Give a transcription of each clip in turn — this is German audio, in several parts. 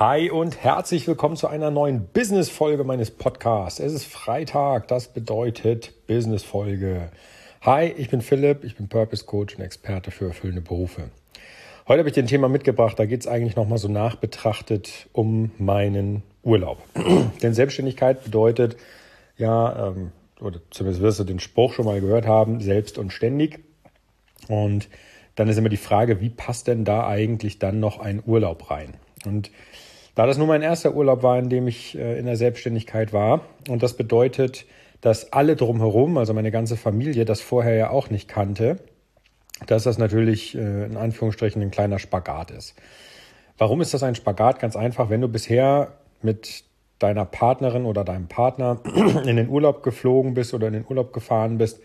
Hi und herzlich willkommen zu einer neuen Business-Folge meines Podcasts. Es ist Freitag, das bedeutet Business-Folge. Hi, ich bin Philipp, ich bin Purpose Coach und Experte für erfüllende Berufe. Heute habe ich dir ein Thema mitgebracht, da geht es eigentlich nochmal so nachbetrachtet um meinen Urlaub. Denn Selbstständigkeit bedeutet ja, ähm, oder zumindest wirst du den Spruch schon mal gehört haben, selbst und ständig. Und dann ist immer die Frage, wie passt denn da eigentlich dann noch ein Urlaub rein? Und da das nur mein erster Urlaub war, in dem ich äh, in der Selbstständigkeit war, und das bedeutet, dass alle drumherum, also meine ganze Familie, das vorher ja auch nicht kannte, dass das natürlich äh, in Anführungsstrichen ein kleiner Spagat ist. Warum ist das ein Spagat? Ganz einfach, wenn du bisher mit deiner Partnerin oder deinem Partner in den Urlaub geflogen bist oder in den Urlaub gefahren bist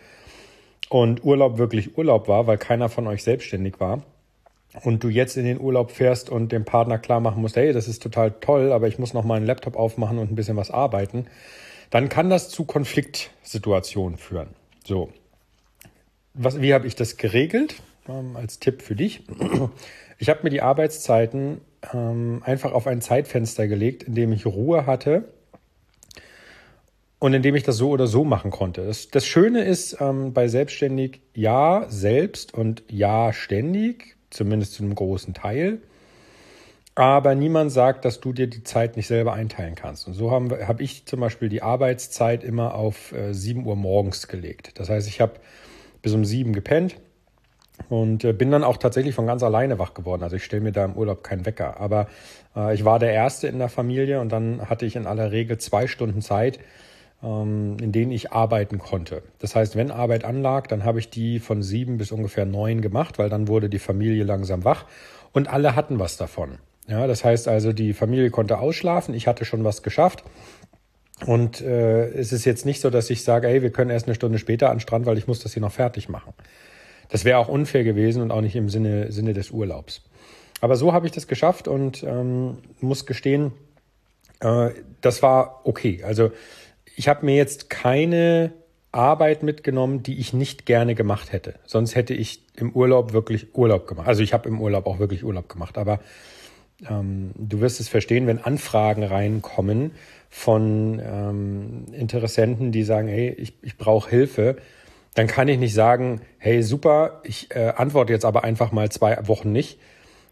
und Urlaub wirklich Urlaub war, weil keiner von euch selbstständig war, und du jetzt in den Urlaub fährst und dem Partner klar machen musst, hey, das ist total toll, aber ich muss noch mal einen Laptop aufmachen und ein bisschen was arbeiten, dann kann das zu Konfliktsituationen führen. So. Was, wie habe ich das geregelt? Ähm, als Tipp für dich. Ich habe mir die Arbeitszeiten ähm, einfach auf ein Zeitfenster gelegt, in dem ich Ruhe hatte und in dem ich das so oder so machen konnte. Das, das Schöne ist ähm, bei Selbstständig ja selbst und ja ständig zumindest zu einem großen Teil. Aber niemand sagt, dass du dir die Zeit nicht selber einteilen kannst. Und so habe hab ich zum Beispiel die Arbeitszeit immer auf äh, 7 Uhr morgens gelegt. Das heißt, ich habe bis um 7 gepennt und äh, bin dann auch tatsächlich von ganz alleine wach geworden. Also ich stelle mir da im Urlaub keinen Wecker. Aber äh, ich war der Erste in der Familie und dann hatte ich in aller Regel zwei Stunden Zeit, in denen ich arbeiten konnte. Das heißt, wenn Arbeit anlag, dann habe ich die von sieben bis ungefähr neun gemacht, weil dann wurde die Familie langsam wach und alle hatten was davon. Ja, das heißt also, die Familie konnte ausschlafen, ich hatte schon was geschafft. Und äh, es ist jetzt nicht so, dass ich sage, hey, wir können erst eine Stunde später an den Strand, weil ich muss das hier noch fertig machen. Das wäre auch unfair gewesen und auch nicht im Sinne, Sinne des Urlaubs. Aber so habe ich das geschafft und ähm, muss gestehen, äh, das war okay. Also ich habe mir jetzt keine Arbeit mitgenommen, die ich nicht gerne gemacht hätte. Sonst hätte ich im Urlaub wirklich Urlaub gemacht. Also ich habe im Urlaub auch wirklich Urlaub gemacht. Aber ähm, du wirst es verstehen, wenn Anfragen reinkommen von ähm, Interessenten, die sagen, hey, ich, ich brauche Hilfe, dann kann ich nicht sagen, hey, super, ich äh, antworte jetzt aber einfach mal zwei Wochen nicht,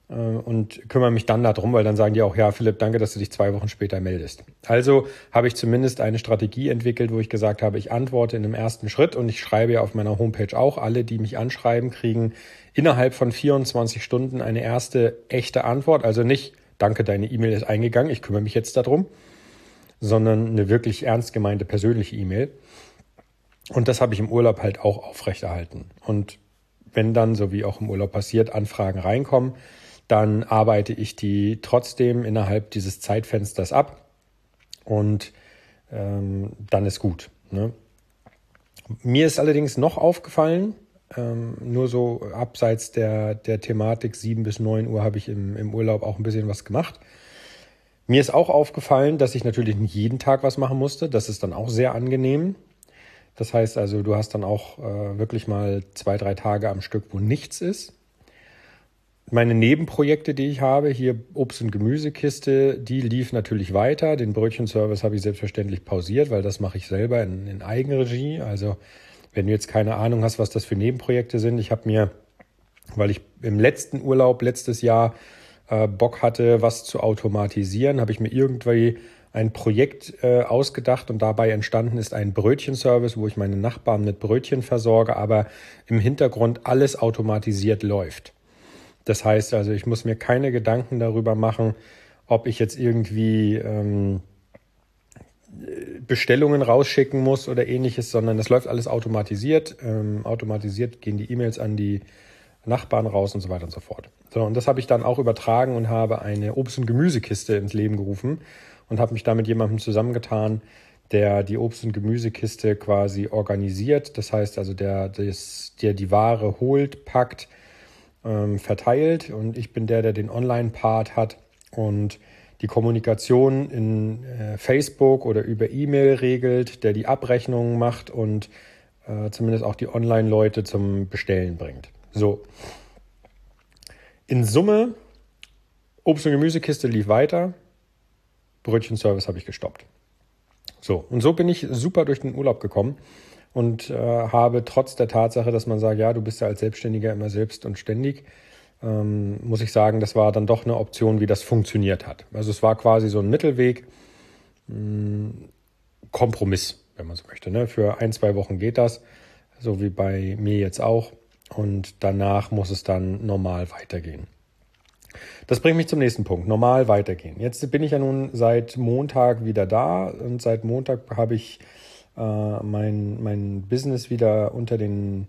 und kümmere mich dann darum, weil dann sagen die auch, ja, Philipp, danke, dass du dich zwei Wochen später meldest. Also habe ich zumindest eine Strategie entwickelt, wo ich gesagt habe, ich antworte in einem ersten Schritt und ich schreibe ja auf meiner Homepage auch, alle, die mich anschreiben, kriegen innerhalb von 24 Stunden eine erste echte Antwort. Also nicht, danke, deine E-Mail ist eingegangen, ich kümmere mich jetzt darum, sondern eine wirklich ernst gemeinte persönliche E-Mail. Und das habe ich im Urlaub halt auch aufrechterhalten. Und wenn dann, so wie auch im Urlaub passiert, Anfragen reinkommen, dann arbeite ich die trotzdem innerhalb dieses Zeitfensters ab und ähm, dann ist gut. Ne? Mir ist allerdings noch aufgefallen, ähm, nur so abseits der, der Thematik 7 bis 9 Uhr habe ich im, im Urlaub auch ein bisschen was gemacht. Mir ist auch aufgefallen, dass ich natürlich nicht jeden Tag was machen musste. Das ist dann auch sehr angenehm. Das heißt also, du hast dann auch äh, wirklich mal zwei, drei Tage am Stück, wo nichts ist meine Nebenprojekte, die ich habe, hier Obst- und Gemüsekiste, die lief natürlich weiter. Den Brötchenservice habe ich selbstverständlich pausiert, weil das mache ich selber in, in Eigenregie. Also wenn du jetzt keine Ahnung hast, was das für Nebenprojekte sind, ich habe mir, weil ich im letzten Urlaub letztes Jahr äh, Bock hatte, was zu automatisieren, habe ich mir irgendwie ein Projekt äh, ausgedacht und dabei entstanden ist ein Brötchenservice, wo ich meine Nachbarn mit Brötchen versorge, aber im Hintergrund alles automatisiert läuft. Das heißt also, ich muss mir keine Gedanken darüber machen, ob ich jetzt irgendwie ähm, Bestellungen rausschicken muss oder ähnliches, sondern das läuft alles automatisiert. Ähm, automatisiert gehen die E-Mails an die Nachbarn raus und so weiter und so fort. So, und das habe ich dann auch übertragen und habe eine Obst- und Gemüsekiste ins Leben gerufen und habe mich da mit jemandem zusammengetan, der die Obst- und Gemüsekiste quasi organisiert. Das heißt also, der, des, der die Ware holt, packt, ähm, verteilt und ich bin der, der den Online-Part hat und die Kommunikation in äh, Facebook oder über E-Mail regelt, der die Abrechnungen macht und äh, zumindest auch die Online-Leute zum Bestellen bringt. So. In Summe, Obst- und Gemüsekiste lief weiter. Brötchenservice habe ich gestoppt. So, und so bin ich super durch den Urlaub gekommen und äh, habe trotz der Tatsache, dass man sagt, ja, du bist ja als Selbstständiger immer selbst und ständig, ähm, muss ich sagen, das war dann doch eine Option, wie das funktioniert hat. Also es war quasi so ein Mittelweg, mh, hm, Kompromiss, wenn man so möchte. Ne? Für ein, zwei Wochen geht das, so wie bei mir jetzt auch. Und danach muss es dann normal weitergehen. Das bringt mich zum nächsten Punkt. Normal weitergehen. Jetzt bin ich ja nun seit Montag wieder da und seit Montag habe ich äh, mein, mein Business wieder unter, den,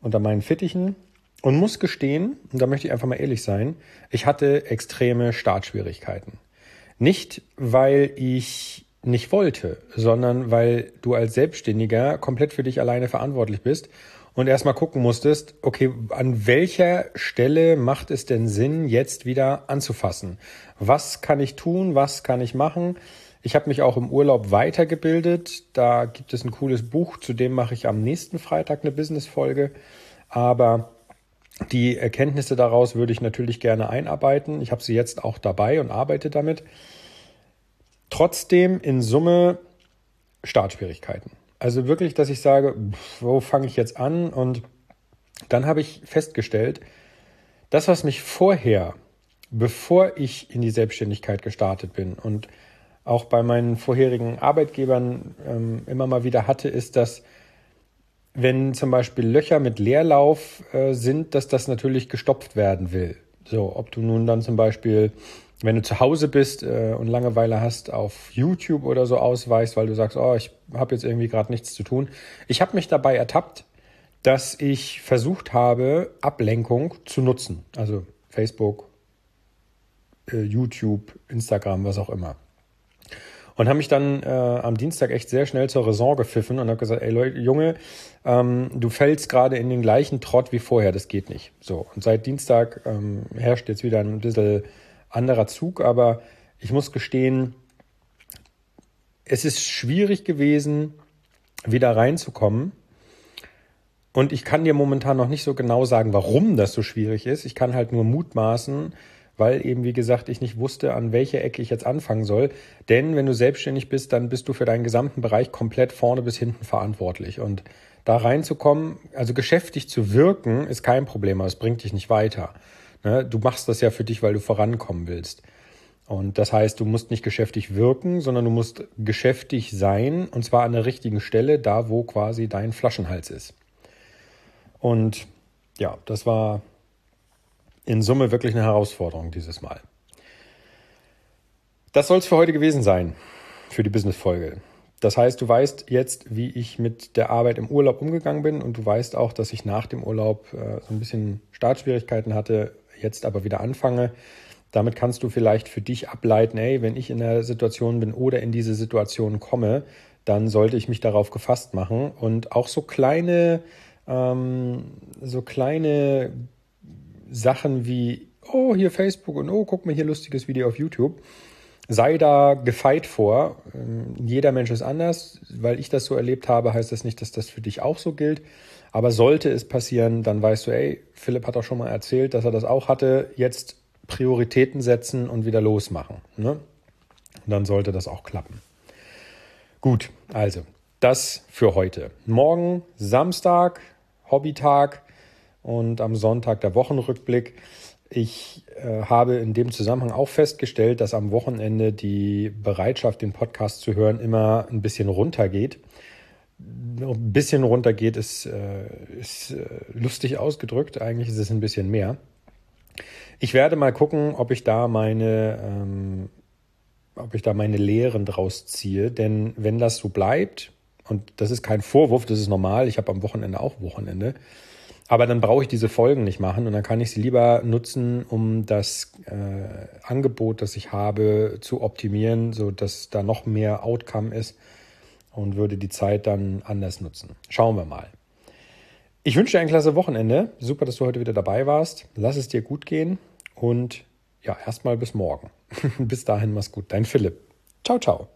unter meinen Fittichen und muss gestehen, und da möchte ich einfach mal ehrlich sein, ich hatte extreme Startschwierigkeiten. Nicht, weil ich nicht wollte, sondern weil du als Selbstständiger komplett für dich alleine verantwortlich bist und erstmal gucken musstest, okay, an welcher Stelle macht es denn Sinn, jetzt wieder anzufassen? Was kann ich tun? Was kann ich machen? Ich habe mich auch im Urlaub weitergebildet. Da gibt es ein cooles Buch, zu dem mache ich am nächsten Freitag eine Business-Folge. Aber die Erkenntnisse daraus würde ich natürlich gerne einarbeiten. Ich habe sie jetzt auch dabei und arbeite damit. Trotzdem in Summe Startschwierigkeiten. Also wirklich, dass ich sage, wo fange ich jetzt an? Und dann habe ich festgestellt, das, was mich vorher, bevor ich in die Selbstständigkeit gestartet bin und auch bei meinen vorherigen Arbeitgebern ähm, immer mal wieder hatte, ist, dass wenn zum Beispiel Löcher mit Leerlauf äh, sind, dass das natürlich gestopft werden will. So, ob du nun dann zum Beispiel wenn du zu Hause bist äh, und Langeweile hast, auf YouTube oder so ausweichst, weil du sagst, oh, ich habe jetzt irgendwie gerade nichts zu tun. Ich habe mich dabei ertappt, dass ich versucht habe, Ablenkung zu nutzen. Also Facebook, äh, YouTube, Instagram, was auch immer. Und habe mich dann äh, am Dienstag echt sehr schnell zur Raison gepfiffen und habe gesagt, ey Leute, Junge, ähm, du fällst gerade in den gleichen Trott wie vorher, das geht nicht. So, und seit Dienstag ähm, herrscht jetzt wieder ein bisschen anderer Zug, aber ich muss gestehen, es ist schwierig gewesen, wieder reinzukommen. Und ich kann dir momentan noch nicht so genau sagen, warum das so schwierig ist. Ich kann halt nur mutmaßen, weil eben, wie gesagt, ich nicht wusste, an welcher Ecke ich jetzt anfangen soll. Denn wenn du selbstständig bist, dann bist du für deinen gesamten Bereich komplett vorne bis hinten verantwortlich. Und da reinzukommen, also geschäftig zu wirken, ist kein Problem, aber es bringt dich nicht weiter. Ne? Du machst das ja für dich, weil du vorankommen willst. Und das heißt, du musst nicht geschäftig wirken, sondern du musst geschäftig sein und zwar an der richtigen Stelle, da wo quasi dein Flaschenhals ist. Und ja, das war in Summe wirklich eine Herausforderung dieses Mal. Das soll es für heute gewesen sein, für die Business-Folge. Das heißt, du weißt jetzt, wie ich mit der Arbeit im Urlaub umgegangen bin und du weißt auch, dass ich nach dem Urlaub äh, so ein bisschen Startschwierigkeiten hatte, jetzt aber wieder anfange. Damit kannst du vielleicht für dich ableiten, ey, wenn ich in der Situation bin oder in diese Situation komme, dann sollte ich mich darauf gefasst machen. Und auch so kleine, ähm, so kleine Sachen wie, oh, hier Facebook und oh, guck mal hier lustiges Video auf YouTube. Sei da gefeit vor. Ähm, jeder Mensch ist anders. Weil ich das so erlebt habe, heißt das nicht, dass das für dich auch so gilt. Aber sollte es passieren, dann weißt du, ey, Philipp hat auch schon mal erzählt, dass er das auch hatte. Jetzt Prioritäten setzen und wieder losmachen. Ne? Und dann sollte das auch klappen. Gut, also das für heute. Morgen Samstag, Hobbytag und am Sonntag der Wochenrückblick. Ich äh, habe in dem Zusammenhang auch festgestellt, dass am Wochenende die Bereitschaft, den Podcast zu hören, immer ein bisschen runtergeht ein bisschen runtergeht, ist, äh, ist äh, lustig ausgedrückt. Eigentlich ist es ein bisschen mehr. Ich werde mal gucken, ob ich da meine, ähm, ob ich da meine Lehren draus ziehe. Denn wenn das so bleibt, und das ist kein Vorwurf, das ist normal, ich habe am Wochenende auch Wochenende, aber dann brauche ich diese Folgen nicht machen und dann kann ich sie lieber nutzen, um das äh, Angebot, das ich habe, zu optimieren, so dass da noch mehr Outcome ist und würde die Zeit dann anders nutzen. Schauen wir mal. Ich wünsche dir ein klasse Wochenende. Super, dass du heute wieder dabei warst. Lass es dir gut gehen und ja, erstmal bis morgen. bis dahin, mach's gut. Dein Philipp. Ciao, ciao.